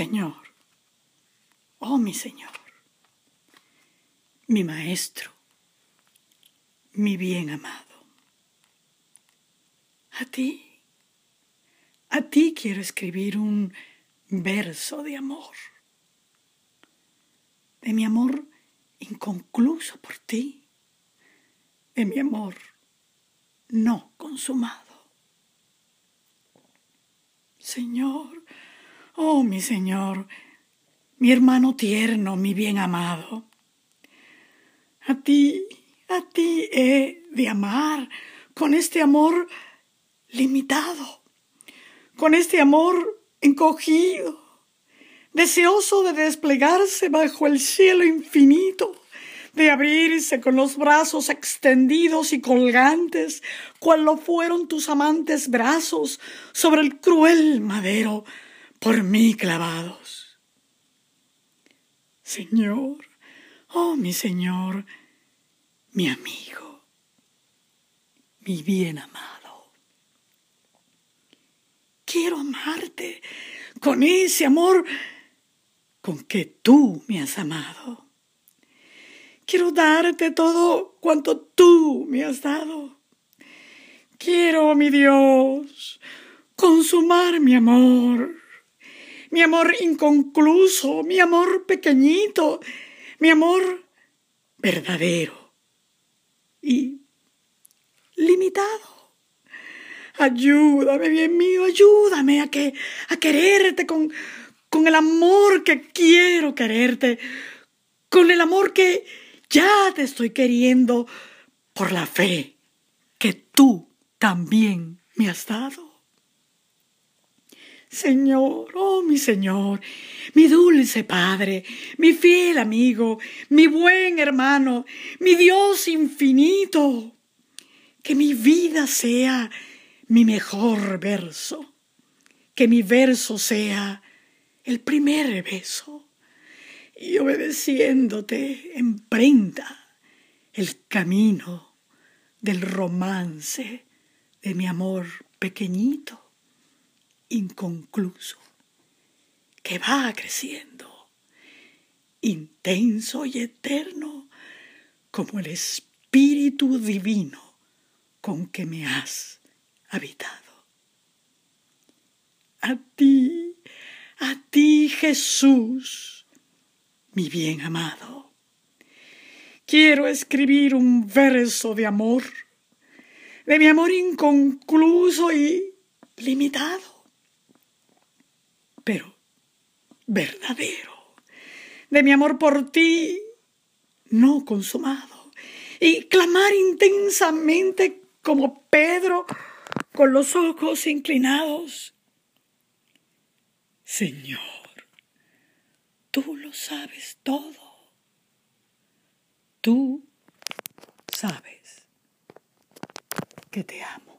Señor, oh mi Señor, mi Maestro, mi bien amado. A ti, a ti quiero escribir un verso de amor, de mi amor inconcluso por ti, de mi amor no consumado. Señor, oh mi Señor, mi hermano tierno, mi bien amado, a ti, a ti he de amar con este amor limitado, con este amor encogido, deseoso de desplegarse bajo el cielo infinito, de abrirse con los brazos extendidos y colgantes, cual lo fueron tus amantes brazos sobre el cruel madero por mí clavados. Señor, oh mi Señor, mi amigo, mi bien amado. Quiero amarte con ese amor con que tú me has amado. Quiero darte todo cuanto tú me has dado. Quiero, mi Dios, consumar mi amor, mi amor inconcluso, mi amor pequeñito, mi amor verdadero y limitado. Ayúdame, bien mío, ayúdame a, que, a quererte con, con el amor que quiero quererte, con el amor que ya te estoy queriendo por la fe que tú también me has dado. Señor, oh mi Señor, mi dulce Padre, mi fiel amigo, mi buen hermano, mi Dios infinito, que mi vida sea mi mejor verso, que mi verso sea el primer beso, y obedeciéndote emprenda el camino del romance de mi amor pequeñito inconcluso, que va creciendo, intenso y eterno, como el Espíritu Divino con que me has habitado. A ti, a ti Jesús, mi bien amado, quiero escribir un verso de amor, de mi amor inconcluso y limitado pero verdadero, de mi amor por ti no consumado, y clamar intensamente como Pedro con los ojos inclinados. Señor, tú lo sabes todo. Tú sabes que te amo.